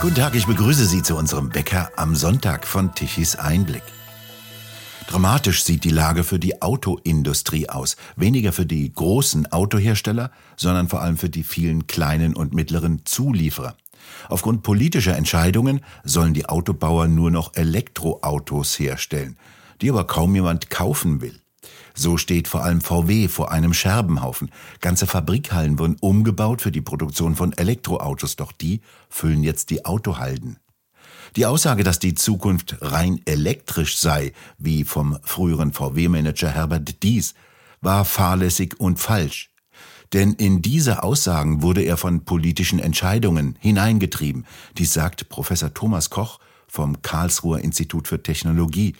Guten Tag, ich begrüße Sie zu unserem Bäcker am Sonntag von Tichys Einblick. Dramatisch sieht die Lage für die Autoindustrie aus. Weniger für die großen Autohersteller, sondern vor allem für die vielen kleinen und mittleren Zulieferer. Aufgrund politischer Entscheidungen sollen die Autobauer nur noch Elektroautos herstellen, die aber kaum jemand kaufen will. So steht vor allem VW vor einem Scherbenhaufen. Ganze Fabrikhallen wurden umgebaut für die Produktion von Elektroautos, doch die füllen jetzt die Autohalden. Die Aussage, dass die Zukunft rein elektrisch sei, wie vom früheren VW-Manager Herbert Dies, war fahrlässig und falsch. Denn in diese Aussagen wurde er von politischen Entscheidungen hineingetrieben. Dies sagt Professor Thomas Koch vom Karlsruher Institut für Technologie.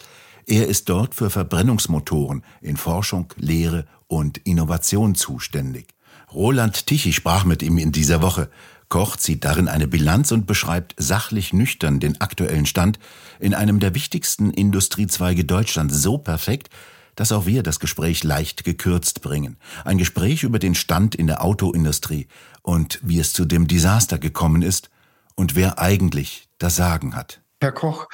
Er ist dort für Verbrennungsmotoren in Forschung, Lehre und Innovation zuständig. Roland Tichy sprach mit ihm in dieser Woche. Koch zieht darin eine Bilanz und beschreibt sachlich nüchtern den aktuellen Stand in einem der wichtigsten Industriezweige Deutschlands so perfekt, dass auch wir das Gespräch leicht gekürzt bringen. Ein Gespräch über den Stand in der Autoindustrie und wie es zu dem Desaster gekommen ist und wer eigentlich das Sagen hat. Herr Koch,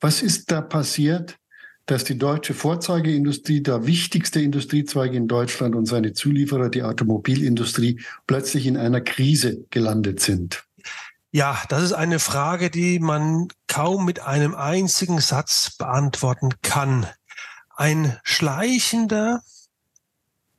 was ist da passiert, dass die deutsche Vorzeigeindustrie, der wichtigste Industriezweig in Deutschland und seine Zulieferer, die Automobilindustrie, plötzlich in einer Krise gelandet sind? Ja, das ist eine Frage, die man kaum mit einem einzigen Satz beantworten kann. Ein schleichender,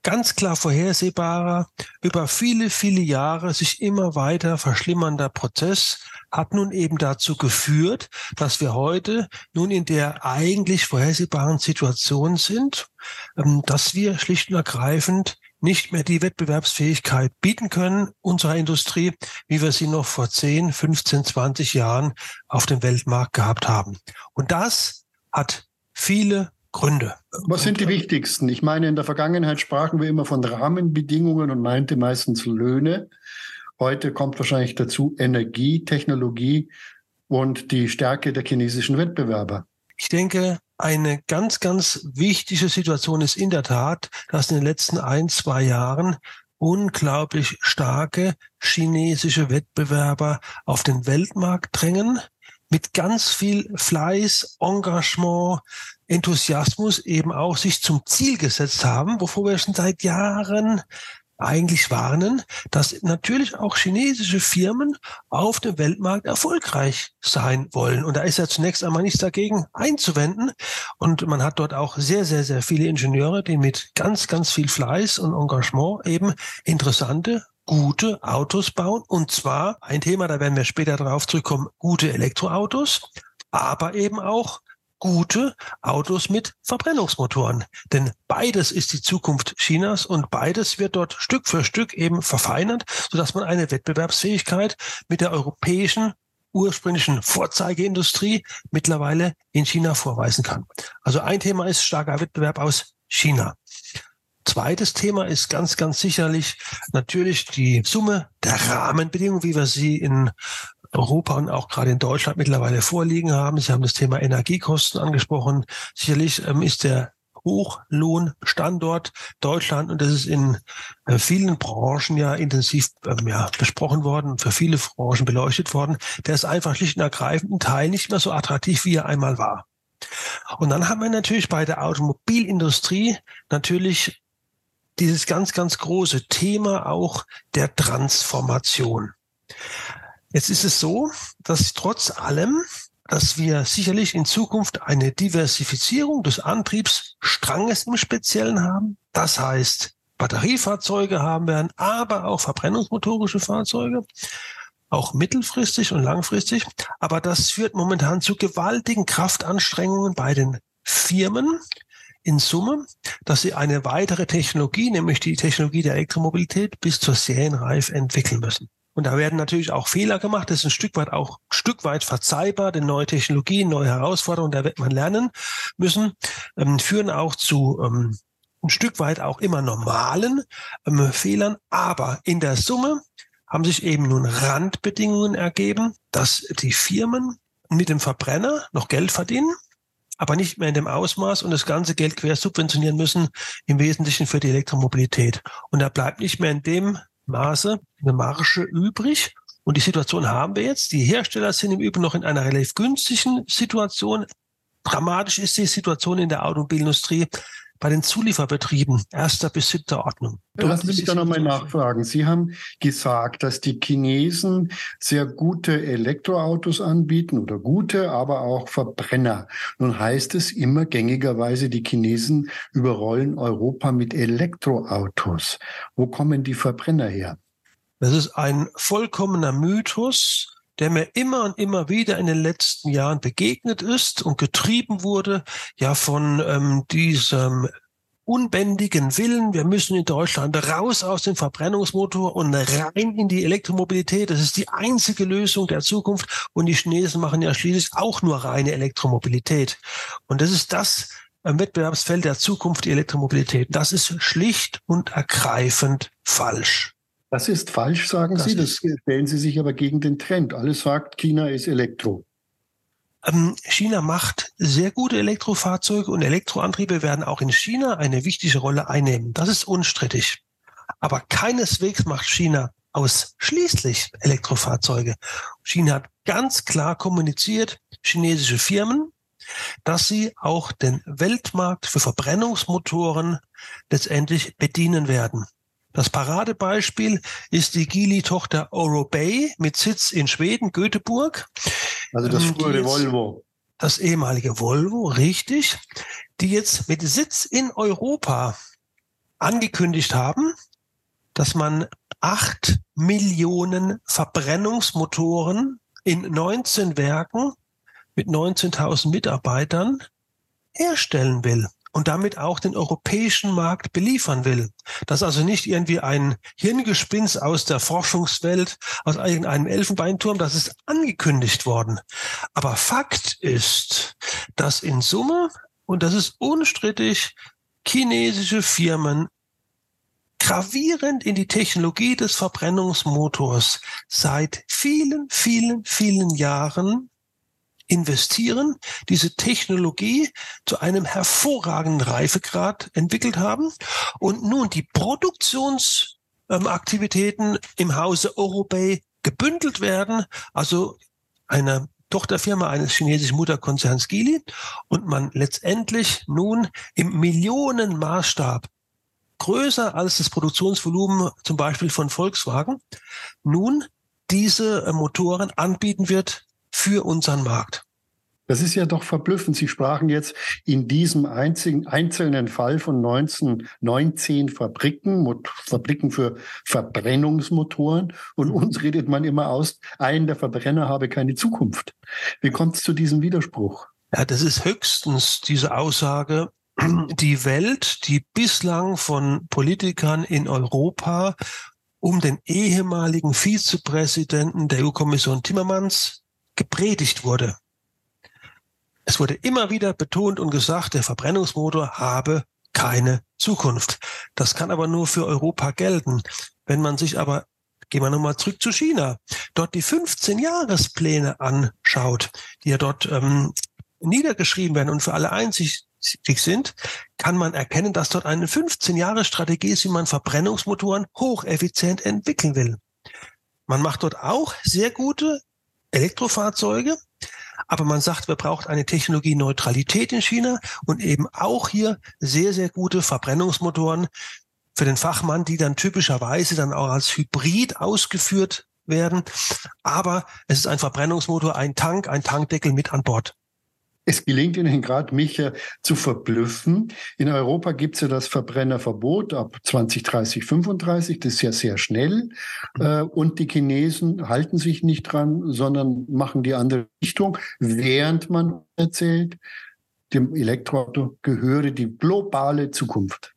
ganz klar vorhersehbarer, über viele, viele Jahre sich immer weiter verschlimmernder Prozess hat nun eben dazu geführt, dass wir heute nun in der eigentlich vorhersehbaren Situation sind, ähm, dass wir schlicht und ergreifend nicht mehr die Wettbewerbsfähigkeit bieten können unserer Industrie, wie wir sie noch vor 10, 15, 20 Jahren auf dem Weltmarkt gehabt haben. Und das hat viele Gründe. Was sind die wichtigsten? Ich meine, in der Vergangenheit sprachen wir immer von Rahmenbedingungen und meinte meistens Löhne. Heute kommt wahrscheinlich dazu Energie, Technologie und die Stärke der chinesischen Wettbewerber. Ich denke, eine ganz, ganz wichtige Situation ist in der Tat, dass in den letzten ein, zwei Jahren unglaublich starke chinesische Wettbewerber auf den Weltmarkt drängen, mit ganz viel Fleiß, Engagement, Enthusiasmus eben auch sich zum Ziel gesetzt haben, wovor wir schon seit Jahren eigentlich warnen, dass natürlich auch chinesische Firmen auf dem Weltmarkt erfolgreich sein wollen. Und da ist ja zunächst einmal nichts dagegen einzuwenden. Und man hat dort auch sehr, sehr, sehr viele Ingenieure, die mit ganz, ganz viel Fleiß und Engagement eben interessante gute Autos bauen. Und zwar ein Thema, da werden wir später drauf zurückkommen, gute Elektroautos, aber eben auch gute Autos mit Verbrennungsmotoren. Denn beides ist die Zukunft Chinas und beides wird dort Stück für Stück eben verfeinert, sodass man eine Wettbewerbsfähigkeit mit der europäischen ursprünglichen Vorzeigeindustrie mittlerweile in China vorweisen kann. Also ein Thema ist starker Wettbewerb aus China. Zweites Thema ist ganz, ganz sicherlich natürlich die Summe der Rahmenbedingungen, wie wir sie in Europa und auch gerade in Deutschland mittlerweile vorliegen haben. Sie haben das Thema Energiekosten angesprochen. Sicherlich ähm, ist der Hochlohnstandort Deutschland und das ist in äh, vielen Branchen ja intensiv ähm, ja, besprochen worden, für viele Branchen beleuchtet worden. Der ist einfach schlicht und ergreifend ein Teil nicht mehr so attraktiv, wie er einmal war. Und dann haben wir natürlich bei der Automobilindustrie natürlich dieses ganz, ganz große Thema auch der Transformation. Jetzt ist es so, dass trotz allem, dass wir sicherlich in Zukunft eine Diversifizierung des Antriebsstranges im Speziellen haben. Das heißt, Batteriefahrzeuge haben werden, aber auch verbrennungsmotorische Fahrzeuge, auch mittelfristig und langfristig. Aber das führt momentan zu gewaltigen Kraftanstrengungen bei den Firmen in Summe, dass sie eine weitere Technologie, nämlich die Technologie der Elektromobilität, bis zur Serienreif entwickeln müssen. Und da werden natürlich auch Fehler gemacht. Das ist ein Stück weit auch ein Stück weit verzeihbar, denn neue Technologien, neue Herausforderungen, da wird man lernen müssen, ähm, führen auch zu ähm, ein Stück weit auch immer normalen ähm, Fehlern. Aber in der Summe haben sich eben nun Randbedingungen ergeben, dass die Firmen mit dem Verbrenner noch Geld verdienen, aber nicht mehr in dem Ausmaß und das ganze Geld quer subventionieren müssen, im Wesentlichen für die Elektromobilität. Und da bleibt nicht mehr in dem Maße eine Marge übrig, Und die Situation haben wir jetzt. Die Hersteller sind im Übrigen noch in einer relativ günstigen Situation. Dramatisch ist die Situation in der Automobilindustrie bei den Zulieferbetrieben erster bis siebter Ordnung. Lassen Sie mich da nochmal nachfragen. Sie haben gesagt, dass die Chinesen sehr gute Elektroautos anbieten oder gute, aber auch Verbrenner. Nun heißt es immer gängigerweise, die Chinesen überrollen Europa mit Elektroautos. Wo kommen die Verbrenner her? Das ist ein vollkommener Mythos der mir immer und immer wieder in den letzten Jahren begegnet ist und getrieben wurde, ja von ähm, diesem unbändigen Willen, wir müssen in Deutschland raus aus dem Verbrennungsmotor und rein in die Elektromobilität. Das ist die einzige Lösung der Zukunft. Und die Chinesen machen ja schließlich auch nur reine Elektromobilität. Und das ist das Wettbewerbsfeld der Zukunft, die Elektromobilität. Das ist schlicht und ergreifend falsch. Das ist falsch, sagen das Sie. Das stellen Sie sich aber gegen den Trend. Alles sagt, China ist Elektro. Ähm, China macht sehr gute Elektrofahrzeuge und Elektroantriebe werden auch in China eine wichtige Rolle einnehmen. Das ist unstrittig. Aber keineswegs macht China ausschließlich Elektrofahrzeuge. China hat ganz klar kommuniziert, chinesische Firmen, dass sie auch den Weltmarkt für Verbrennungsmotoren letztendlich bedienen werden. Das Paradebeispiel ist die Geely-Tochter Orobay mit Sitz in Schweden, Göteborg. Also das ähm, frühere Volvo. Das ehemalige Volvo, richtig. Die jetzt mit Sitz in Europa angekündigt haben, dass man acht Millionen Verbrennungsmotoren in 19 Werken mit 19.000 Mitarbeitern herstellen will und damit auch den europäischen Markt beliefern will. Das ist also nicht irgendwie ein Hirngespinst aus der Forschungswelt, aus irgendeinem Elfenbeinturm, das ist angekündigt worden. Aber Fakt ist, dass in Summe, und das ist unstrittig, chinesische Firmen gravierend in die Technologie des Verbrennungsmotors seit vielen, vielen, vielen Jahren investieren, diese Technologie zu einem hervorragenden Reifegrad entwickelt haben und nun die Produktionsaktivitäten im Hause Eurobay gebündelt werden, also eine Tochterfirma eines chinesischen Mutterkonzerns Geely und man letztendlich nun im Millionenmaßstab größer als das Produktionsvolumen zum Beispiel von Volkswagen nun diese Motoren anbieten wird für unseren Markt. Das ist ja doch verblüffend. Sie sprachen jetzt in diesem einzigen, einzelnen Fall von 19, 19 Fabriken, Fabriken für Verbrennungsmotoren. Und uns redet man immer aus, ein der Verbrenner habe keine Zukunft. Wie kommt es zu diesem Widerspruch? Ja, das ist höchstens diese Aussage, die Welt, die bislang von Politikern in Europa um den ehemaligen Vizepräsidenten der EU-Kommission Timmermans gepredigt wurde. Es wurde immer wieder betont und gesagt, der Verbrennungsmotor habe keine Zukunft. Das kann aber nur für Europa gelten. Wenn man sich aber, gehen wir nochmal zurück zu China, dort die 15-Jahrespläne anschaut, die ja dort ähm, niedergeschrieben werden und für alle einzig sind, kann man erkennen, dass dort eine 15-Jahre-Strategie ist, wie man Verbrennungsmotoren hocheffizient entwickeln will. Man macht dort auch sehr gute Elektrofahrzeuge, aber man sagt, wir braucht eine Technologieneutralität in China und eben auch hier sehr, sehr gute Verbrennungsmotoren für den Fachmann, die dann typischerweise dann auch als Hybrid ausgeführt werden. Aber es ist ein Verbrennungsmotor, ein Tank, ein Tankdeckel mit an Bord. Es gelingt Ihnen gerade, mich äh, zu verblüffen. In Europa gibt es ja das Verbrennerverbot ab 2030, 35. Das ist ja sehr schnell. Äh, und die Chinesen halten sich nicht dran, sondern machen die andere Richtung, während man erzählt, dem Elektroauto gehöre die globale Zukunft.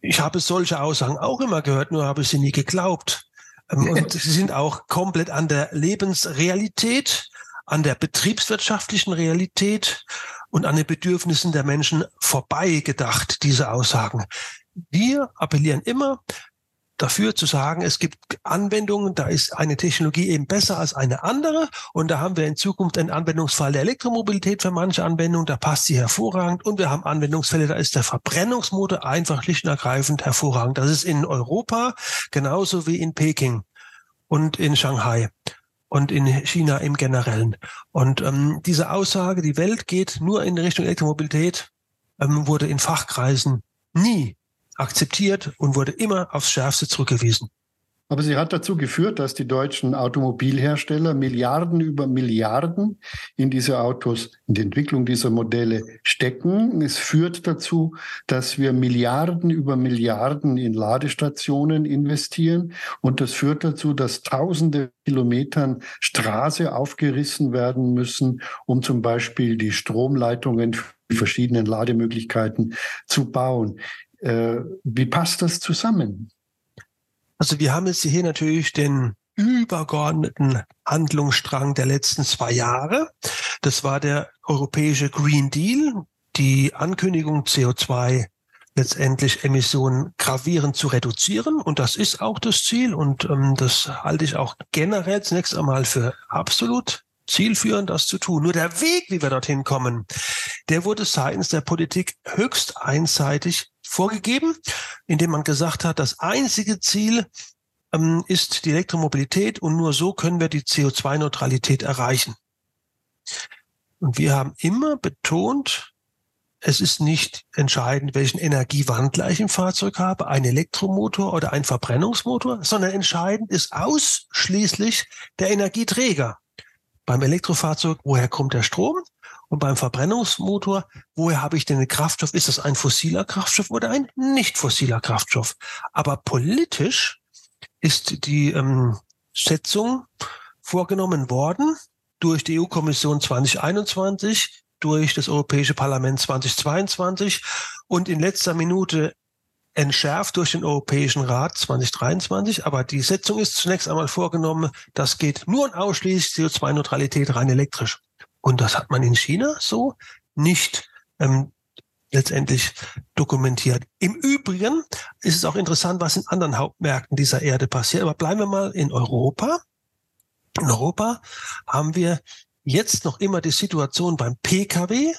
Ich habe solche Aussagen auch immer gehört, nur habe ich sie nie geglaubt. Ähm, und sie sind auch komplett an der Lebensrealität an der betriebswirtschaftlichen Realität und an den Bedürfnissen der Menschen vorbei gedacht, diese Aussagen. Wir appellieren immer dafür zu sagen, es gibt Anwendungen, da ist eine Technologie eben besser als eine andere und da haben wir in Zukunft einen Anwendungsfall der Elektromobilität für manche Anwendungen, da passt sie hervorragend und wir haben Anwendungsfälle, da ist der Verbrennungsmotor einfach schlicht und ergreifend hervorragend. Das ist in Europa genauso wie in Peking und in Shanghai. Und in China im Generellen. Und ähm, diese Aussage, die Welt geht nur in Richtung Elektromobilität, ähm, wurde in Fachkreisen nie akzeptiert und wurde immer aufs Schärfste zurückgewiesen. Aber sie hat dazu geführt, dass die deutschen Automobilhersteller Milliarden über Milliarden in diese Autos, in die Entwicklung dieser Modelle stecken. Es führt dazu, dass wir Milliarden über Milliarden in Ladestationen investieren. Und das führt dazu, dass tausende Kilometern Straße aufgerissen werden müssen, um zum Beispiel die Stromleitungen für die verschiedenen Lademöglichkeiten zu bauen. Äh, wie passt das zusammen? Also wir haben jetzt hier natürlich den übergeordneten Handlungsstrang der letzten zwei Jahre. Das war der europäische Green Deal, die Ankündigung CO2 letztendlich Emissionen gravierend zu reduzieren. Und das ist auch das Ziel. Und ähm, das halte ich auch generell zunächst einmal für absolut zielführend, das zu tun. Nur der Weg, wie wir dorthin kommen, der wurde seitens der Politik höchst einseitig vorgegeben, indem man gesagt hat, das einzige Ziel ähm, ist die Elektromobilität und nur so können wir die CO2-Neutralität erreichen. Und wir haben immer betont, es ist nicht entscheidend, welchen Energiewandler ich im Fahrzeug habe, ein Elektromotor oder ein Verbrennungsmotor, sondern entscheidend ist ausschließlich der Energieträger. Beim Elektrofahrzeug, woher kommt der Strom? Und beim Verbrennungsmotor, woher habe ich denn den Kraftstoff? Ist das ein fossiler Kraftstoff oder ein nicht fossiler Kraftstoff? Aber politisch ist die ähm, Schätzung vorgenommen worden durch die EU-Kommission 2021, durch das Europäische Parlament 2022 und in letzter Minute entschärft durch den Europäischen Rat 2023. Aber die Setzung ist zunächst einmal vorgenommen, das geht nur und ausschließlich CO2-Neutralität rein elektrisch. Und das hat man in China so nicht ähm, letztendlich dokumentiert. Im Übrigen ist es auch interessant, was in anderen Hauptmärkten dieser Erde passiert. Aber bleiben wir mal in Europa. In Europa haben wir jetzt noch immer die Situation beim Pkw,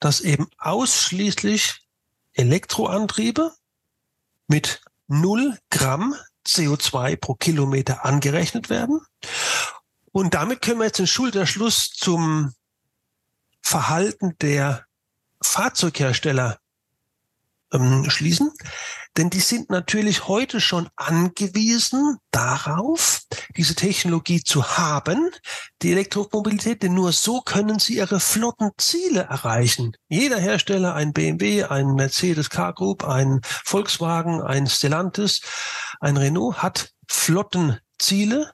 dass eben ausschließlich Elektroantriebe mit 0 Gramm CO2 pro Kilometer angerechnet werden. Und damit können wir jetzt den Schulterschluss zum Verhalten der Fahrzeughersteller ähm, schließen. Denn die sind natürlich heute schon angewiesen darauf, diese Technologie zu haben, die Elektromobilität, denn nur so können sie ihre Flottenziele erreichen. Jeder Hersteller, ein BMW, ein Mercedes Car Group, ein Volkswagen, ein Stellantis, ein Renault hat Flottenziele.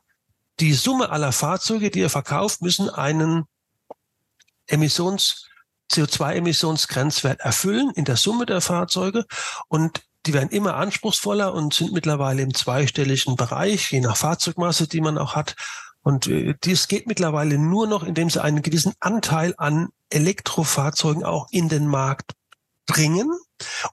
Die Summe aller Fahrzeuge, die er verkauft, müssen einen Emissions CO2-Emissionsgrenzwert erfüllen in der Summe der Fahrzeuge und die werden immer anspruchsvoller und sind mittlerweile im zweistelligen Bereich, je nach Fahrzeugmasse, die man auch hat. Und äh, dies geht mittlerweile nur noch, indem sie einen gewissen Anteil an Elektrofahrzeugen auch in den Markt bringen,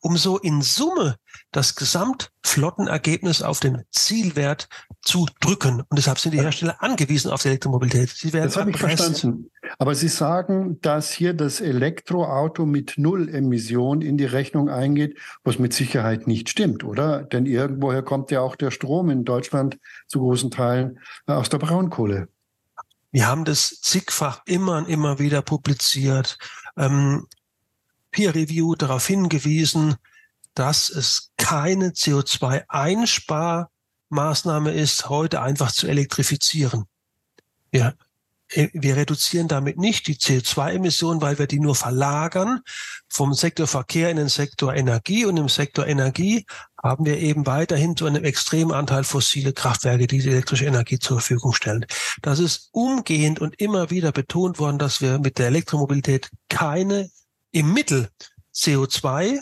um so in Summe das Gesamtflottenergebnis auf den Zielwert zu drücken. Und deshalb sind die Hersteller angewiesen auf die Elektromobilität. Sie werden das habe ich verstanden. Aber Sie sagen, dass hier das Elektroauto mit Null Emission in die Rechnung eingeht, was mit Sicherheit nicht stimmt, oder? Denn irgendwoher kommt ja auch der Strom in Deutschland zu großen Teilen äh, aus der Braunkohle. Wir haben das zigfach immer und immer wieder publiziert. Ähm, Peer Review darauf hingewiesen, dass es keine CO2-Einsparmaßnahme ist, heute einfach zu elektrifizieren. Wir, wir reduzieren damit nicht die CO2-Emissionen, weil wir die nur verlagern vom Sektor Verkehr in den Sektor Energie und im Sektor Energie haben wir eben weiterhin zu einem extremen Anteil fossile Kraftwerke, die die elektrische Energie zur Verfügung stellen. Das ist umgehend und immer wieder betont worden, dass wir mit der Elektromobilität keine im Mittel CO2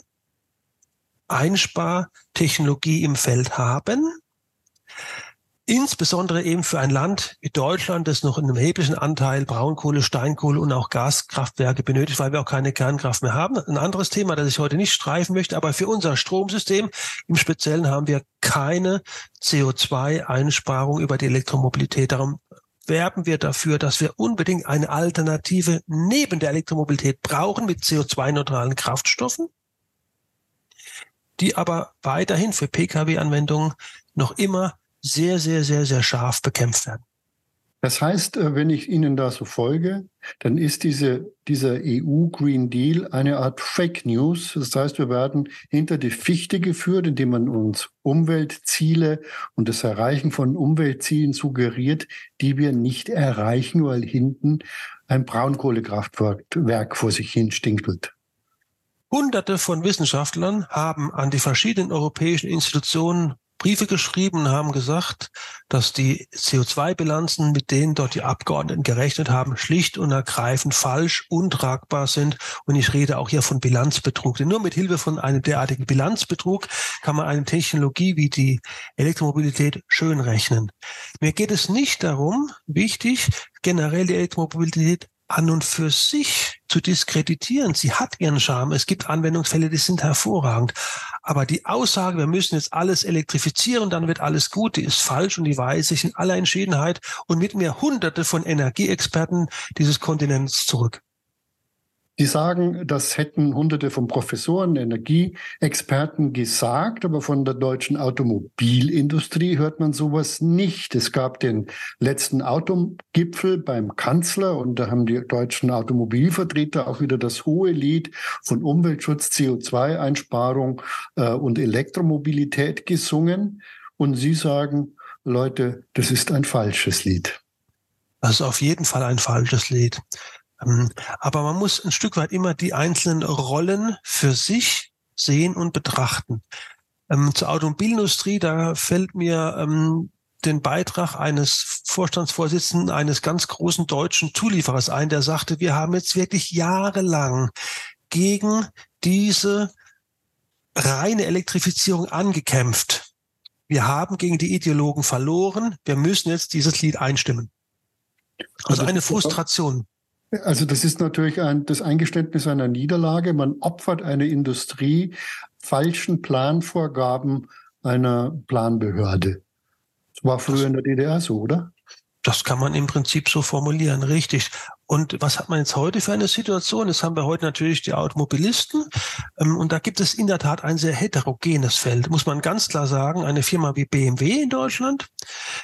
Einspartechnologie im Feld haben. Insbesondere eben für ein Land wie Deutschland, das noch einen erheblichen Anteil Braunkohle, Steinkohle und auch Gaskraftwerke benötigt, weil wir auch keine Kernkraft mehr haben. Ein anderes Thema, das ich heute nicht streifen möchte, aber für unser Stromsystem im Speziellen haben wir keine CO2-Einsparung über die Elektromobilität. Darum werben wir dafür, dass wir unbedingt eine Alternative neben der Elektromobilität brauchen mit CO2-neutralen Kraftstoffen die aber weiterhin für Pkw-Anwendungen noch immer sehr, sehr, sehr, sehr scharf bekämpft werden. Das heißt, äh, wenn ich Ihnen da so folge, dann ist diese, dieser EU Green Deal eine Art Fake News. Das heißt, wir werden hinter die Fichte geführt, indem man uns Umweltziele und das Erreichen von Umweltzielen suggeriert, die wir nicht erreichen, weil hinten ein Braunkohlekraftwerk vor sich hin stinkelt. Hunderte von Wissenschaftlern haben an die verschiedenen europäischen Institutionen Briefe geschrieben und haben gesagt, dass die CO2-Bilanzen, mit denen dort die Abgeordneten gerechnet haben, schlicht und ergreifend falsch, untragbar sind. Und ich rede auch hier von Bilanzbetrug. Denn nur mit Hilfe von einem derartigen Bilanzbetrug kann man eine Technologie wie die Elektromobilität schön rechnen. Mir geht es nicht darum, wichtig, generell die Elektromobilität an und für sich zu diskreditieren. Sie hat ihren Charme. Es gibt Anwendungsfälle, die sind hervorragend. Aber die Aussage, wir müssen jetzt alles elektrifizieren, dann wird alles gut, die ist falsch und die weise ich in aller Entschiedenheit und mit mir hunderte von Energieexperten dieses Kontinents zurück. Die sagen, das hätten hunderte von Professoren, Energieexperten gesagt, aber von der deutschen Automobilindustrie hört man sowas nicht. Es gab den letzten Autogipfel beim Kanzler und da haben die deutschen Automobilvertreter auch wieder das hohe Lied von Umweltschutz, CO2-Einsparung äh, und Elektromobilität gesungen. Und sie sagen, Leute, das ist ein falsches Lied. Das ist auf jeden Fall ein falsches Lied. Ähm, aber man muss ein Stück weit immer die einzelnen Rollen für sich sehen und betrachten. Ähm, zur Automobilindustrie, da fällt mir ähm, den Beitrag eines Vorstandsvorsitzenden eines ganz großen deutschen Zulieferers ein, der sagte, wir haben jetzt wirklich jahrelang gegen diese reine Elektrifizierung angekämpft. Wir haben gegen die Ideologen verloren. Wir müssen jetzt dieses Lied einstimmen. Also, also eine Frustration. Also das ist natürlich ein, das Eingeständnis einer Niederlage. Man opfert eine Industrie falschen Planvorgaben einer Planbehörde. Das war früher in der DDR so, oder? Das kann man im Prinzip so formulieren, richtig. Und was hat man jetzt heute für eine Situation? Jetzt haben wir heute natürlich die Automobilisten. Ähm, und da gibt es in der Tat ein sehr heterogenes Feld, muss man ganz klar sagen. Eine Firma wie BMW in Deutschland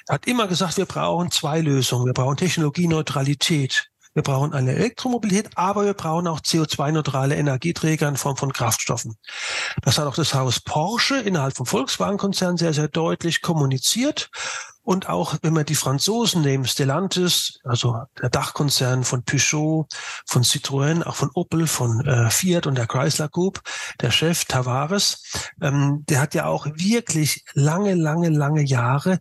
hat immer gesagt, wir brauchen zwei Lösungen. Wir brauchen Technologieneutralität. Wir brauchen eine Elektromobilität, aber wir brauchen auch CO2-neutrale Energieträger in Form von Kraftstoffen. Das hat auch das Haus Porsche innerhalb vom Volkswagen-Konzern sehr, sehr deutlich kommuniziert. Und auch wenn wir die Franzosen nehmen, Stellantis, also der Dachkonzern von Peugeot, von Citroën, auch von Opel, von äh, Fiat und der Chrysler Group, der Chef Tavares, ähm, der hat ja auch wirklich lange, lange, lange Jahre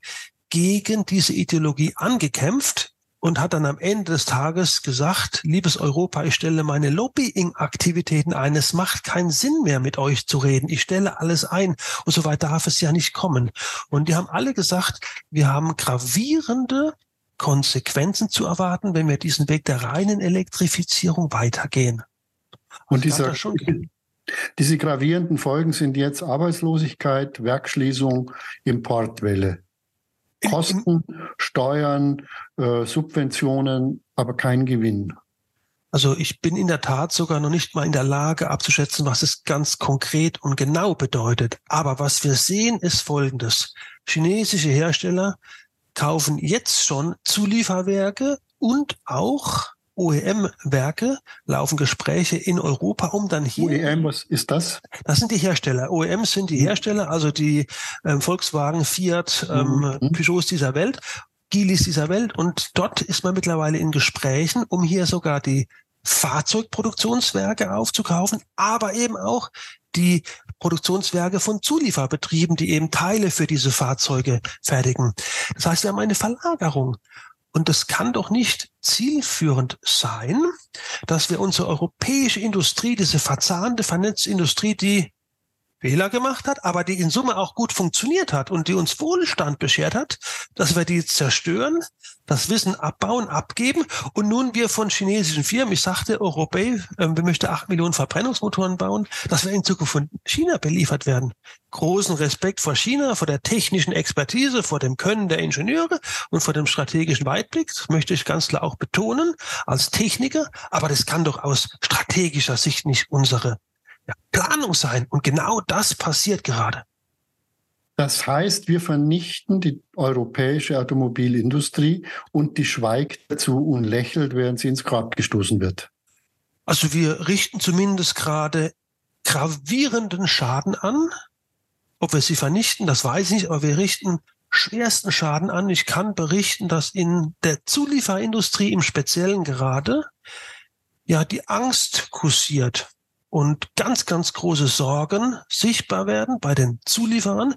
gegen diese Ideologie angekämpft und hat dann am Ende des Tages gesagt, liebes Europa, ich stelle meine Lobbying-Aktivitäten ein. Es macht keinen Sinn mehr, mit euch zu reden. Ich stelle alles ein. Und so weit darf es ja nicht kommen. Und die haben alle gesagt, wir haben gravierende Konsequenzen zu erwarten, wenn wir diesen Weg der reinen Elektrifizierung weitergehen. Und dieser, diese gravierenden Folgen sind jetzt Arbeitslosigkeit, Werkschließung, Importwelle. Kosten, Steuern, äh, Subventionen, aber kein Gewinn. Also ich bin in der Tat sogar noch nicht mal in der Lage abzuschätzen, was es ganz konkret und genau bedeutet. Aber was wir sehen, ist Folgendes. Chinesische Hersteller kaufen jetzt schon Zulieferwerke und auch OEM-Werke laufen Gespräche in Europa, um dann hier. OEM, was ist das? Das sind die Hersteller. OEMs sind die Hersteller, also die ähm, Volkswagen, Fiat, ähm, mhm. Peugeots dieser Welt, Gilis dieser Welt. Und dort ist man mittlerweile in Gesprächen, um hier sogar die Fahrzeugproduktionswerke aufzukaufen, aber eben auch die Produktionswerke von Zulieferbetrieben, die eben Teile für diese Fahrzeuge fertigen. Das heißt, wir haben eine Verlagerung. Und das kann doch nicht zielführend sein, dass wir unsere europäische Industrie, diese verzahnte, vernetzte Industrie, die Fehler gemacht hat, aber die in Summe auch gut funktioniert hat und die uns Wohlstand beschert hat, dass wir die zerstören, das Wissen abbauen, abgeben und nun wir von chinesischen Firmen, ich sagte, Europa, äh, wir möchten acht Millionen Verbrennungsmotoren bauen, dass wir in Zukunft von China beliefert werden. Großen Respekt vor China, vor der technischen Expertise, vor dem Können der Ingenieure und vor dem strategischen Weitblick, das möchte ich ganz klar auch betonen, als Techniker, aber das kann doch aus strategischer Sicht nicht unsere ja, Planung sein. Und genau das passiert gerade. Das heißt, wir vernichten die europäische Automobilindustrie und die schweigt dazu und lächelt, während sie ins Grab gestoßen wird. Also wir richten zumindest gerade gravierenden Schaden an. Ob wir sie vernichten, das weiß ich nicht, aber wir richten schwersten Schaden an. Ich kann berichten, dass in der Zulieferindustrie im Speziellen gerade ja die Angst kursiert und ganz, ganz große Sorgen sichtbar werden bei den Zulieferern.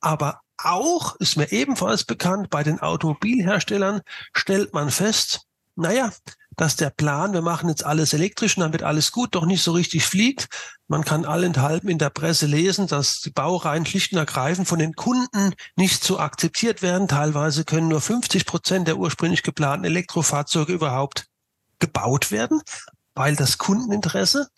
Aber auch, ist mir ebenfalls bekannt, bei den Automobilherstellern stellt man fest, naja, dass der Plan, wir machen jetzt alles elektrisch und dann wird alles gut, doch nicht so richtig fliegt. Man kann allenthalben in der Presse lesen, dass die Baureihen schlicht und ergreifend von den Kunden nicht so akzeptiert werden. Teilweise können nur 50 Prozent der ursprünglich geplanten Elektrofahrzeuge überhaupt gebaut werden, weil das Kundeninteresse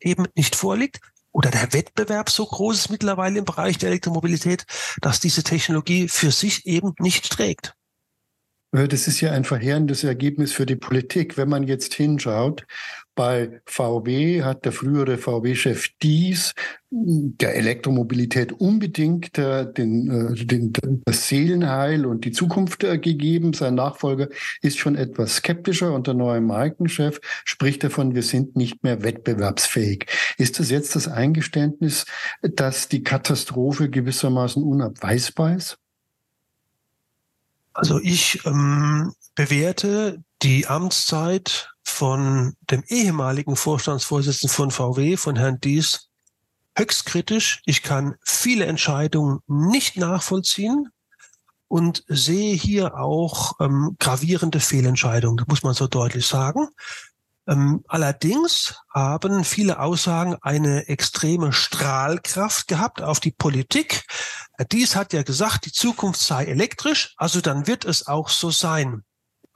eben nicht vorliegt oder der Wettbewerb so groß ist mittlerweile im Bereich der Elektromobilität, dass diese Technologie für sich eben nicht trägt. Das ist ja ein verheerendes Ergebnis für die Politik. Wenn man jetzt hinschaut, bei VW hat der frühere VW-Chef Dies der Elektromobilität unbedingt äh, den, äh, den, das Seelenheil und die Zukunft gegeben. Sein Nachfolger ist schon etwas skeptischer und der neue Markenchef spricht davon, wir sind nicht mehr wettbewerbsfähig. Ist das jetzt das Eingeständnis, dass die Katastrophe gewissermaßen unabweisbar ist? Also ich ähm, bewerte die Amtszeit von dem ehemaligen Vorstandsvorsitzenden von VW, von Herrn Dies, höchst kritisch. Ich kann viele Entscheidungen nicht nachvollziehen und sehe hier auch ähm, gravierende Fehlentscheidungen, muss man so deutlich sagen. Ähm, allerdings haben viele Aussagen eine extreme Strahlkraft gehabt auf die Politik. Dies hat ja gesagt, die Zukunft sei elektrisch, also dann wird es auch so sein.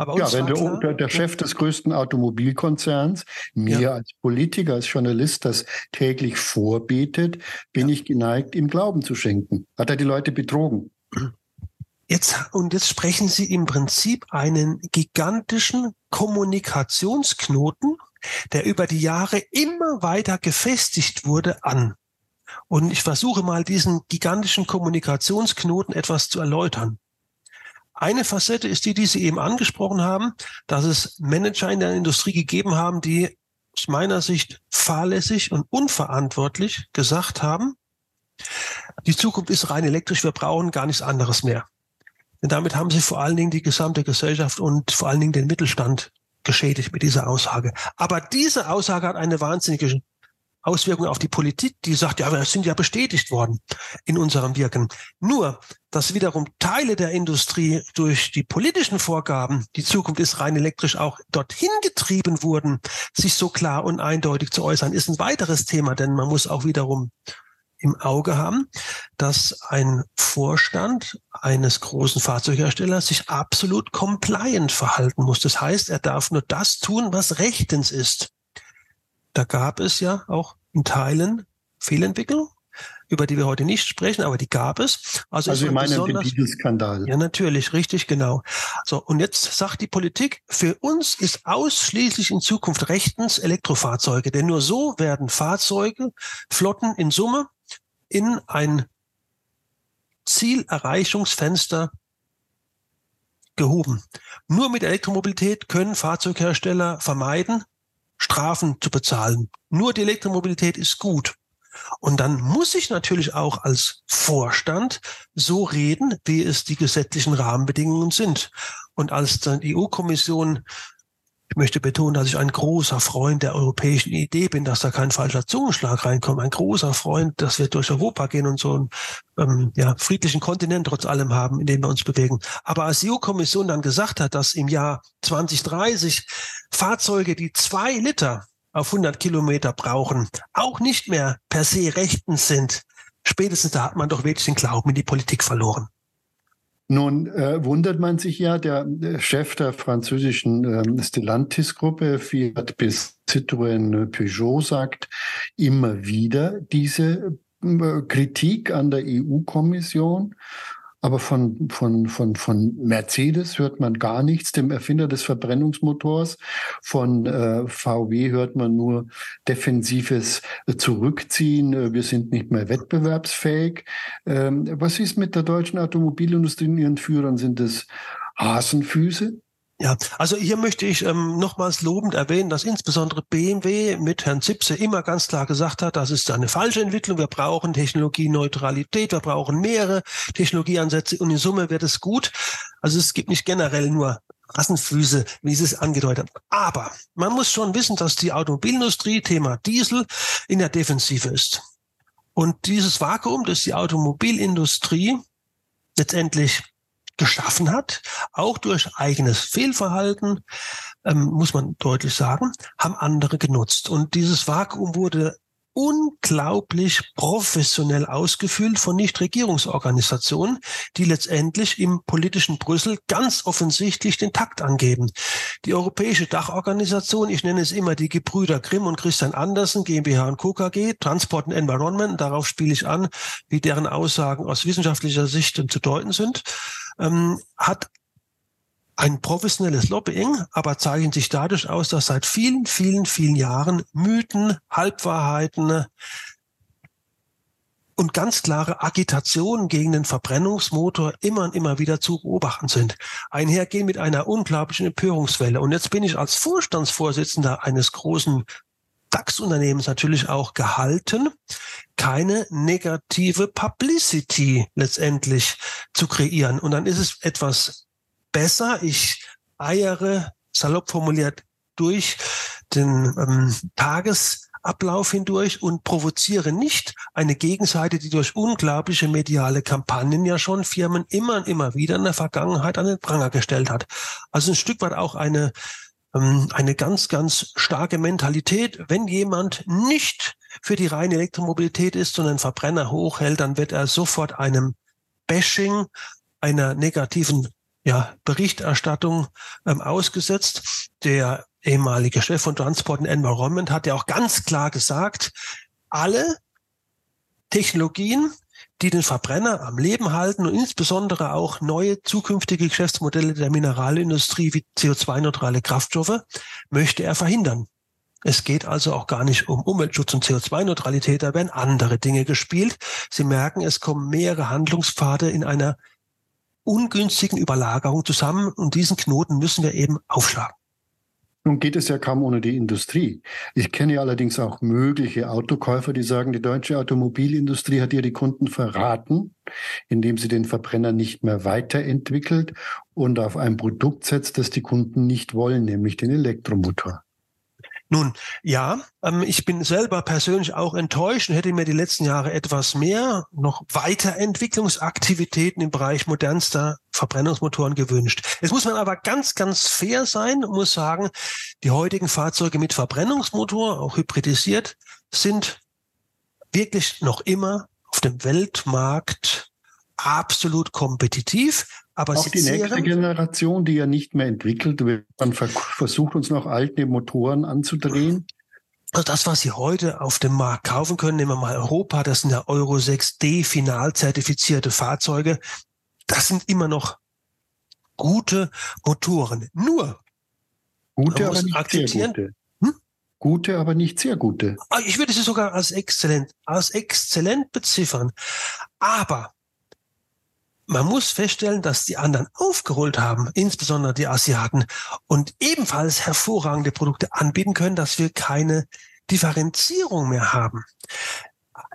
Aber ja, wenn der, klar, der, Chef des größten Automobilkonzerns mir ja. als Politiker, als Journalist das täglich vorbetet, bin ja. ich geneigt, ihm Glauben zu schenken. Hat er die Leute betrogen? Jetzt, und jetzt sprechen Sie im Prinzip einen gigantischen Kommunikationsknoten, der über die Jahre immer weiter gefestigt wurde, an. Und ich versuche mal diesen gigantischen Kommunikationsknoten etwas zu erläutern. Eine Facette ist die, die Sie eben angesprochen haben, dass es Manager in der Industrie gegeben haben, die aus meiner Sicht fahrlässig und unverantwortlich gesagt haben, die Zukunft ist rein elektrisch, wir brauchen gar nichts anderes mehr. Denn damit haben sie vor allen Dingen die gesamte Gesellschaft und vor allen Dingen den Mittelstand geschädigt mit dieser Aussage. Aber diese Aussage hat eine wahnsinnige Auswirkung auf die Politik, die sagt, ja, wir sind ja bestätigt worden in unserem Wirken. Nur, dass wiederum Teile der Industrie durch die politischen Vorgaben, die Zukunft ist rein elektrisch, auch dorthin getrieben wurden, sich so klar und eindeutig zu äußern, ist ein weiteres Thema, denn man muss auch wiederum im Auge haben, dass ein Vorstand eines großen Fahrzeugherstellers sich absolut compliant verhalten muss. Das heißt, er darf nur das tun, was rechtens ist. Da gab es ja auch in Teilen Fehlentwicklung, über die wir heute nicht sprechen, aber die gab es. Also, also ich meine den Dieselskandal. Ja, natürlich, richtig, genau. So, und jetzt sagt die Politik, für uns ist ausschließlich in Zukunft rechtens Elektrofahrzeuge, denn nur so werden Fahrzeuge, Flotten in Summe in ein Zielerreichungsfenster gehoben. Nur mit Elektromobilität können Fahrzeughersteller vermeiden, Strafen zu bezahlen. Nur die Elektromobilität ist gut. Und dann muss ich natürlich auch als Vorstand so reden, wie es die gesetzlichen Rahmenbedingungen sind. Und als dann die EU-Kommission ich möchte betonen, dass ich ein großer Freund der europäischen Idee bin, dass da kein falscher Zungenschlag reinkommt. Ein großer Freund, dass wir durch Europa gehen und so einen ähm, ja, friedlichen Kontinent trotz allem haben, in dem wir uns bewegen. Aber als die EU-Kommission dann gesagt hat, dass im Jahr 2030 Fahrzeuge, die zwei Liter auf 100 Kilometer brauchen, auch nicht mehr per se rechtens sind, spätestens da hat man doch wirklich den Glauben in die Politik verloren. Nun äh, wundert man sich ja, der, Chef der französischen äh, Stellantis-Gruppe, Fiat bis Citroën Peugeot, sagt immer wieder diese äh, Kritik an der EU-Kommission aber von, von, von, von Mercedes hört man gar nichts, dem Erfinder des Verbrennungsmotors. Von äh, VW hört man nur defensives Zurückziehen. Äh, wir sind nicht mehr wettbewerbsfähig. Ähm, was ist mit der deutschen Automobilindustrie und ihren Führern? Sind es Hasenfüße? Ja, also hier möchte ich ähm, nochmals lobend erwähnen, dass insbesondere BMW mit Herrn Zipse immer ganz klar gesagt hat, das ist eine falsche Entwicklung, wir brauchen Technologieneutralität, wir brauchen mehrere Technologieansätze und in Summe wird es gut. Also es gibt nicht generell nur Rassenfüße, wie Sie es angedeutet haben. Aber man muss schon wissen, dass die Automobilindustrie, Thema Diesel, in der Defensive ist. Und dieses Vakuum, das die Automobilindustrie letztendlich geschaffen hat, auch durch eigenes Fehlverhalten, ähm, muss man deutlich sagen, haben andere genutzt. Und dieses Vakuum wurde unglaublich professionell ausgefüllt von Nichtregierungsorganisationen, die letztendlich im politischen Brüssel ganz offensichtlich den Takt angeben. Die Europäische Dachorganisation, ich nenne es immer die Gebrüder Grimm und Christian Andersen, GmbH und Co. Transport and Environment, darauf spiele ich an, wie deren Aussagen aus wissenschaftlicher Sicht zu deuten sind, ähm, hat ein professionelles Lobbying, aber zeichnen sich dadurch aus, dass seit vielen, vielen, vielen Jahren Mythen, Halbwahrheiten und ganz klare Agitationen gegen den Verbrennungsmotor immer und immer wieder zu beobachten sind. Einhergehen mit einer unglaublichen Empörungswelle. Und jetzt bin ich als Vorstandsvorsitzender eines großen DAX-Unternehmens natürlich auch gehalten, keine negative Publicity letztendlich zu kreieren. Und dann ist es etwas besser. Ich eiere, salopp formuliert, durch den ähm, Tagesablauf hindurch und provoziere nicht eine Gegenseite, die durch unglaubliche mediale Kampagnen ja schon Firmen immer und immer wieder in der Vergangenheit an den Pranger gestellt hat. Also ein Stück weit auch eine ähm, eine ganz, ganz starke Mentalität. Wenn jemand nicht für die reine Elektromobilität ist, sondern Verbrenner hochhält, dann wird er sofort einem Bashing, einer negativen ja, Berichterstattung ähm, ausgesetzt. Der ehemalige Chef von Transport and Environment hat ja auch ganz klar gesagt, alle Technologien, die den Verbrenner am Leben halten und insbesondere auch neue zukünftige Geschäftsmodelle der Mineralindustrie wie CO2-neutrale Kraftstoffe möchte er verhindern. Es geht also auch gar nicht um Umweltschutz und CO2-Neutralität, da werden andere Dinge gespielt. Sie merken, es kommen mehrere Handlungspfade in einer ungünstigen Überlagerung zusammen und diesen Knoten müssen wir eben aufschlagen. Nun geht es ja kaum ohne die Industrie. Ich kenne allerdings auch mögliche Autokäufer, die sagen, die deutsche Automobilindustrie hat ihr die Kunden verraten, indem sie den Verbrenner nicht mehr weiterentwickelt und auf ein Produkt setzt, das die Kunden nicht wollen, nämlich den Elektromotor. Nun, ja, ähm, ich bin selber persönlich auch enttäuscht und hätte mir die letzten Jahre etwas mehr noch Weiterentwicklungsaktivitäten im Bereich modernster Verbrennungsmotoren gewünscht. Jetzt muss man aber ganz, ganz fair sein und muss sagen, die heutigen Fahrzeuge mit Verbrennungsmotor, auch hybridisiert, sind wirklich noch immer auf dem Weltmarkt absolut kompetitiv. Aber auch die nächste Generation, die ja nicht mehr entwickelt wird, man versucht uns noch alte Motoren anzudrehen. Also das, was Sie heute auf dem Markt kaufen können, nehmen wir mal Europa, das sind ja Euro 6D final zertifizierte Fahrzeuge. Das sind immer noch gute Motoren. Nur, gute, aber nicht akzeptieren. Sehr gute. Hm? Gute, aber nicht sehr gute. Ah, ich würde sie sogar als exzellent, als exzellent beziffern. Aber man muss feststellen, dass die anderen aufgeholt haben, insbesondere die Asiaten, und ebenfalls hervorragende Produkte anbieten können, dass wir keine Differenzierung mehr haben.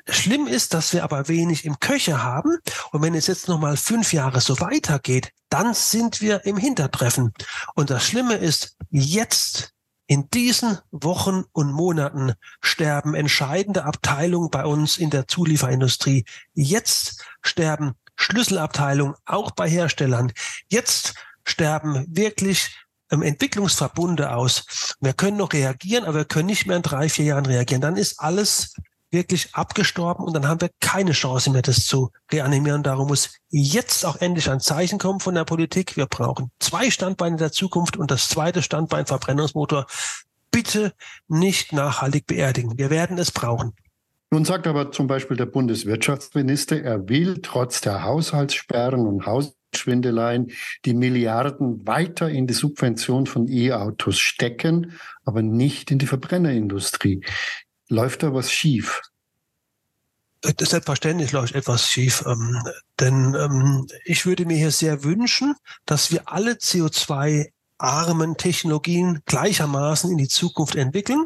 Schlimm ist, dass wir aber wenig im Köcher haben. Und wenn es jetzt nochmal fünf Jahre so weitergeht, dann sind wir im Hintertreffen. Und das Schlimme ist, jetzt in diesen Wochen und Monaten sterben entscheidende Abteilungen bei uns in der Zulieferindustrie. Jetzt sterben Schlüsselabteilung, auch bei Herstellern. Jetzt sterben wirklich ähm, Entwicklungsverbunde aus. Wir können noch reagieren, aber wir können nicht mehr in drei, vier Jahren reagieren. Dann ist alles wirklich abgestorben und dann haben wir keine Chance mehr, das zu reanimieren. Darum muss jetzt auch endlich ein Zeichen kommen von der Politik. Wir brauchen zwei Standbeine der Zukunft und das zweite Standbein Verbrennungsmotor bitte nicht nachhaltig beerdigen. Wir werden es brauchen. Nun sagt aber zum Beispiel der Bundeswirtschaftsminister, er will trotz der Haushaltssperren und Hausschwindeleien die Milliarden weiter in die Subvention von E-Autos stecken, aber nicht in die Verbrennerindustrie. Läuft da was schief? Selbstverständlich läuft etwas schief, ähm, denn ähm, ich würde mir hier sehr wünschen, dass wir alle CO2-armen Technologien gleichermaßen in die Zukunft entwickeln.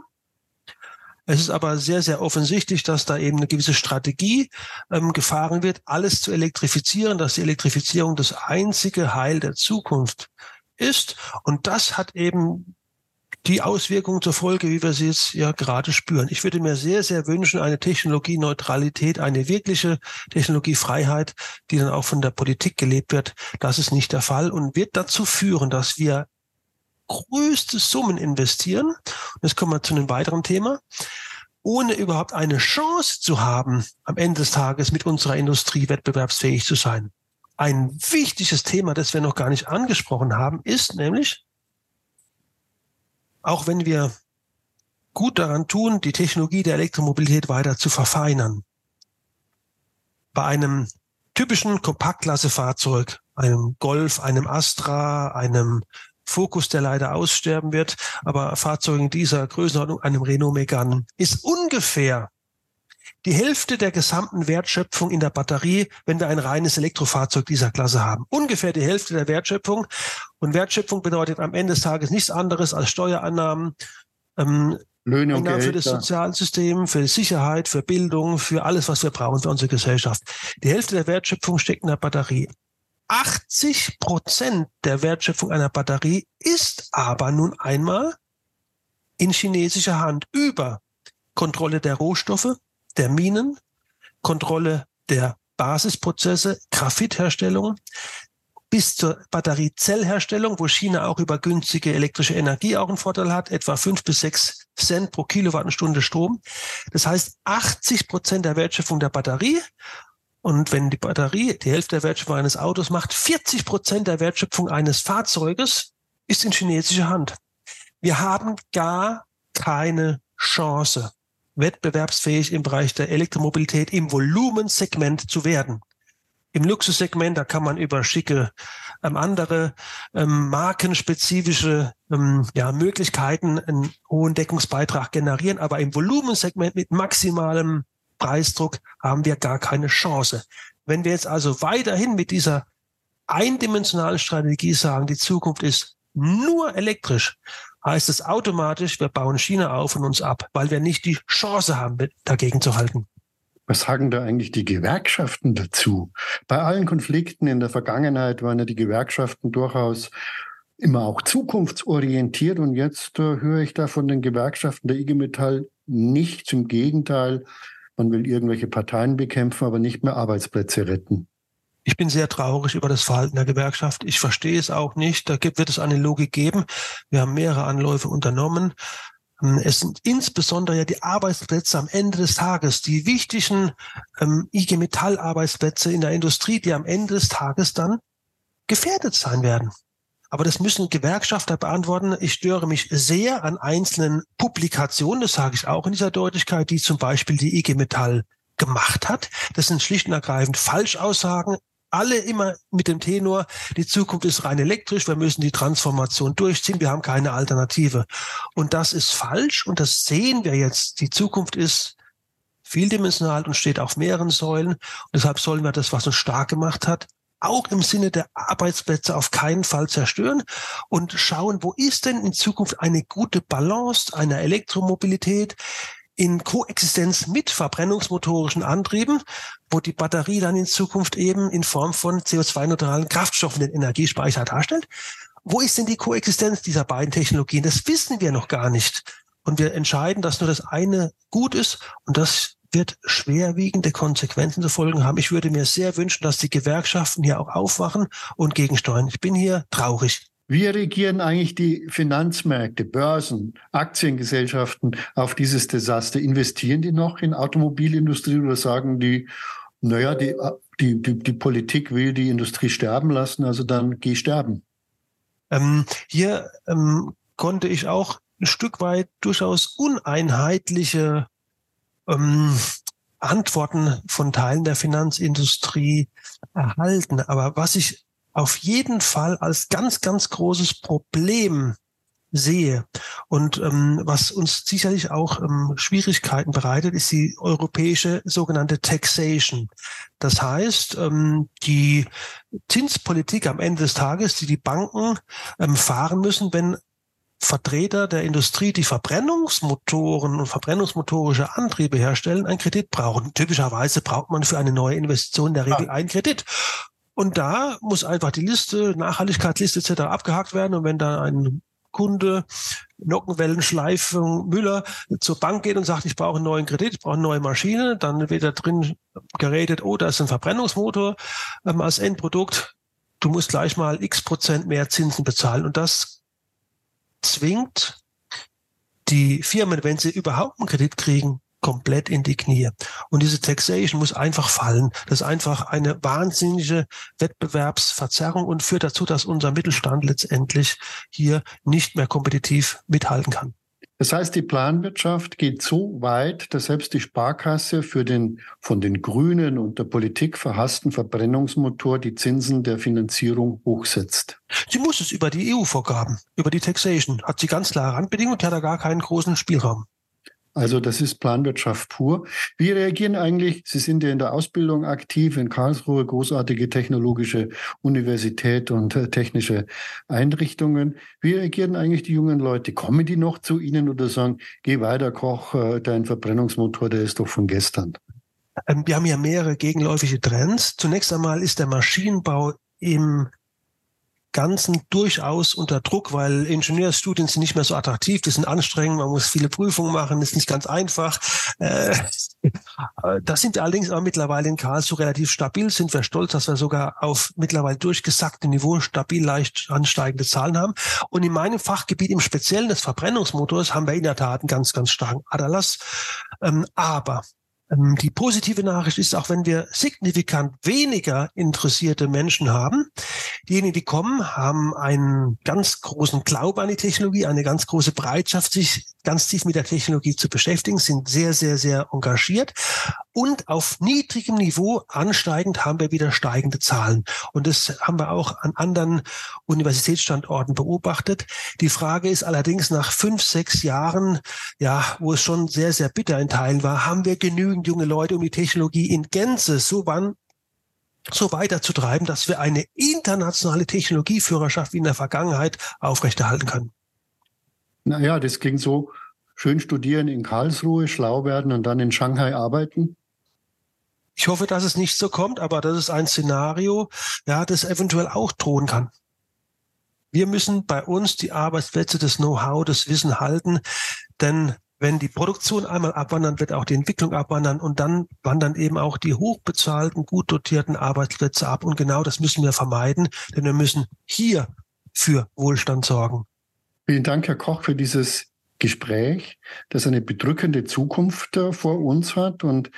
Es ist aber sehr, sehr offensichtlich, dass da eben eine gewisse Strategie ähm, gefahren wird, alles zu elektrifizieren, dass die Elektrifizierung das einzige Heil der Zukunft ist. Und das hat eben die Auswirkungen zur Folge, wie wir sie jetzt ja gerade spüren. Ich würde mir sehr, sehr wünschen, eine Technologieneutralität, eine wirkliche Technologiefreiheit, die dann auch von der Politik gelebt wird. Das ist nicht der Fall und wird dazu führen, dass wir größte Summen investieren. Jetzt kommen wir zu einem weiteren Thema ohne überhaupt eine Chance zu haben, am Ende des Tages mit unserer Industrie wettbewerbsfähig zu sein. Ein wichtiges Thema, das wir noch gar nicht angesprochen haben, ist nämlich, auch wenn wir gut daran tun, die Technologie der Elektromobilität weiter zu verfeinern, bei einem typischen Kompaktklassefahrzeug, einem Golf, einem Astra, einem Focus, der leider aussterben wird, aber Fahrzeuge dieser Größenordnung, einem Renault Megane, ist ungefähr die Hälfte der gesamten Wertschöpfung in der Batterie, wenn wir ein reines Elektrofahrzeug dieser Klasse haben. Ungefähr die Hälfte der Wertschöpfung. Und Wertschöpfung bedeutet am Ende des Tages nichts anderes als Steuerannahmen, ähm, Löhne und Geld, für das Sozialsystem, für Sicherheit, für Bildung, für alles, was wir brauchen für unsere Gesellschaft. Die Hälfte der Wertschöpfung steckt in der Batterie. 80 Prozent der Wertschöpfung einer Batterie ist aber nun einmal in chinesischer Hand über Kontrolle der Rohstoffe, der Minen, Kontrolle der Basisprozesse, Graphitherstellung bis zur Batteriezellherstellung, wo China auch über günstige elektrische Energie auch einen Vorteil hat, etwa fünf bis sechs Cent pro Kilowattstunde Strom. Das heißt, 80 Prozent der Wertschöpfung der Batterie. Und wenn die Batterie die Hälfte der Wertschöpfung eines Autos macht, 40 Prozent der Wertschöpfung eines Fahrzeuges ist in chinesischer Hand. Wir haben gar keine Chance, wettbewerbsfähig im Bereich der Elektromobilität im Volumensegment zu werden. Im Luxussegment, da kann man über schicke ähm, andere ähm, markenspezifische ähm, ja, Möglichkeiten einen hohen Deckungsbeitrag generieren, aber im Volumensegment mit maximalem Preisdruck haben wir gar keine Chance. Wenn wir jetzt also weiterhin mit dieser eindimensionalen Strategie sagen, die Zukunft ist nur elektrisch, heißt es automatisch, wir bauen China auf und uns ab, weil wir nicht die Chance haben, dagegen zu halten. Was sagen da eigentlich die Gewerkschaften dazu? Bei allen Konflikten in der Vergangenheit waren ja die Gewerkschaften durchaus immer auch zukunftsorientiert und jetzt äh, höre ich da von den Gewerkschaften der IG Metall nichts. Im Gegenteil, man will irgendwelche Parteien bekämpfen, aber nicht mehr Arbeitsplätze retten. Ich bin sehr traurig über das Verhalten der Gewerkschaft. Ich verstehe es auch nicht. Da wird es eine Logik geben. Wir haben mehrere Anläufe unternommen. Ähm, es sind insbesondere ja die Arbeitsplätze am Ende des Tages, die wichtigen ähm, IG Metall Arbeitsplätze in der Industrie, die am Ende des Tages dann gefährdet sein werden. Aber das müssen Gewerkschafter beantworten. Ich störe mich sehr an einzelnen Publikationen, das sage ich auch in dieser Deutlichkeit, die zum Beispiel die IG Metall gemacht hat. Das sind schlicht und ergreifend Falschaussagen, alle immer mit dem Tenor, die Zukunft ist rein elektrisch, wir müssen die Transformation durchziehen, wir haben keine Alternative. Und das ist falsch und das sehen wir jetzt. Die Zukunft ist vieldimensional und steht auf mehreren Säulen. Und deshalb sollen wir das, was uns stark gemacht hat, auch im Sinne der Arbeitsplätze auf keinen Fall zerstören und schauen, wo ist denn in Zukunft eine gute Balance einer Elektromobilität, in Koexistenz mit verbrennungsmotorischen Antrieben, wo die Batterie dann in Zukunft eben in Form von CO2-neutralen Kraftstoffen den Energiespeicher darstellt. Wo ist denn die Koexistenz dieser beiden Technologien? Das wissen wir noch gar nicht. Und wir entscheiden, dass nur das eine gut ist und das wird schwerwiegende Konsequenzen zu folgen haben. Ich würde mir sehr wünschen, dass die Gewerkschaften hier auch aufwachen und gegensteuern. Ich bin hier traurig. Wie reagieren eigentlich die Finanzmärkte, Börsen, Aktiengesellschaften auf dieses Desaster? Investieren die noch in Automobilindustrie oder sagen die, naja, die, die, die, die Politik will die Industrie sterben lassen, also dann geh sterben? Ähm, hier ähm, konnte ich auch ein Stück weit durchaus uneinheitliche ähm, Antworten von Teilen der Finanzindustrie erhalten. Aber was ich auf jeden Fall als ganz, ganz großes Problem sehe und ähm, was uns sicherlich auch ähm, Schwierigkeiten bereitet, ist die europäische sogenannte Taxation. Das heißt, ähm, die Zinspolitik am Ende des Tages, die die Banken ähm, fahren müssen, wenn Vertreter der Industrie, die Verbrennungsmotoren und verbrennungsmotorische Antriebe herstellen, einen Kredit brauchen. Typischerweise braucht man für eine neue Investition in der Regel ja. einen Kredit. Und da muss einfach die Liste, Nachhaltigkeitsliste etc. abgehakt werden. Und wenn da ein Kunde, Nockenwellenschleifung Müller zur Bank geht und sagt, ich brauche einen neuen Kredit, ich brauche eine neue Maschine, dann wird da drin geredet, oh, da ist ein Verbrennungsmotor ähm, als Endprodukt. Du musst gleich mal x Prozent mehr Zinsen bezahlen. Und das zwingt die Firmen, wenn sie überhaupt einen Kredit kriegen, komplett in die Knie. Und diese Taxation muss einfach fallen. Das ist einfach eine wahnsinnige Wettbewerbsverzerrung und führt dazu, dass unser Mittelstand letztendlich hier nicht mehr kompetitiv mithalten kann. Das heißt, die Planwirtschaft geht so weit, dass selbst die Sparkasse für den von den Grünen und der Politik verhassten Verbrennungsmotor die Zinsen der Finanzierung hochsetzt. Sie muss es über die EU-Vorgaben, über die Taxation, hat sie ganz klare Randbedingungen und hat da gar keinen großen Spielraum. Also das ist Planwirtschaft pur. Wie reagieren eigentlich, Sie sind ja in der Ausbildung aktiv in Karlsruhe, großartige technologische Universität und äh, technische Einrichtungen. Wie reagieren eigentlich die jungen Leute? Kommen die noch zu Ihnen oder sagen, geh weiter, Koch, äh, dein Verbrennungsmotor, der ist doch von gestern? Ähm, wir haben ja mehrere gegenläufige Trends. Zunächst einmal ist der Maschinenbau im Ganzen durchaus unter Druck, weil Ingenieursstudien sind nicht mehr so attraktiv, die sind anstrengend, man muss viele Prüfungen machen, ist nicht ganz einfach. Äh, da sind allerdings aber mittlerweile in Karlsruhe relativ stabil, sind wir stolz, dass wir sogar auf mittlerweile durchgesackte Niveau stabil leicht ansteigende Zahlen haben. Und in meinem Fachgebiet, im Speziellen des Verbrennungsmotors, haben wir in der Tat einen ganz, ganz starken Aderlass. Ähm, aber die positive Nachricht ist, auch wenn wir signifikant weniger interessierte Menschen haben, diejenigen, die kommen, haben einen ganz großen Glauben an die Technologie, eine ganz große Bereitschaft, sich ganz tief mit der Technologie zu beschäftigen, sind sehr, sehr, sehr engagiert. Und auf niedrigem Niveau ansteigend haben wir wieder steigende Zahlen. Und das haben wir auch an anderen Universitätsstandorten beobachtet. Die Frage ist allerdings nach fünf, sechs Jahren, ja, wo es schon sehr, sehr bitter in Teilen war, haben wir genügend junge Leute, um die Technologie in Gänze so wann so weiterzutreiben, dass wir eine internationale Technologieführerschaft wie in der Vergangenheit aufrechterhalten können. Naja, das klingt so, schön studieren in Karlsruhe, schlau werden und dann in Shanghai arbeiten. Ich hoffe, dass es nicht so kommt, aber das ist ein Szenario, ja, das eventuell auch drohen kann. Wir müssen bei uns die Arbeitsplätze, das Know-how, das Wissen halten, denn wenn die Produktion einmal abwandern, wird auch die Entwicklung abwandern und dann wandern eben auch die hochbezahlten, gut dotierten Arbeitsplätze ab. Und genau das müssen wir vermeiden, denn wir müssen hier für Wohlstand sorgen. Vielen Dank, Herr Koch, für dieses Gespräch, das eine bedrückende Zukunft äh, vor uns hat und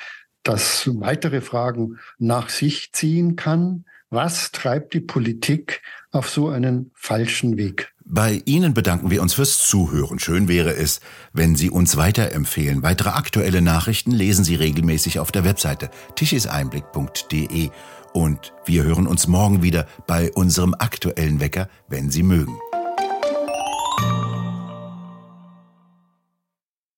das weitere Fragen nach sich ziehen kann. Was treibt die Politik auf so einen falschen Weg? Bei Ihnen bedanken wir uns fürs Zuhören. Schön wäre es, wenn Sie uns weiterempfehlen. Weitere aktuelle Nachrichten lesen Sie regelmäßig auf der Webseite tischiseinblick.de. Und wir hören uns morgen wieder bei unserem aktuellen Wecker, wenn Sie mögen.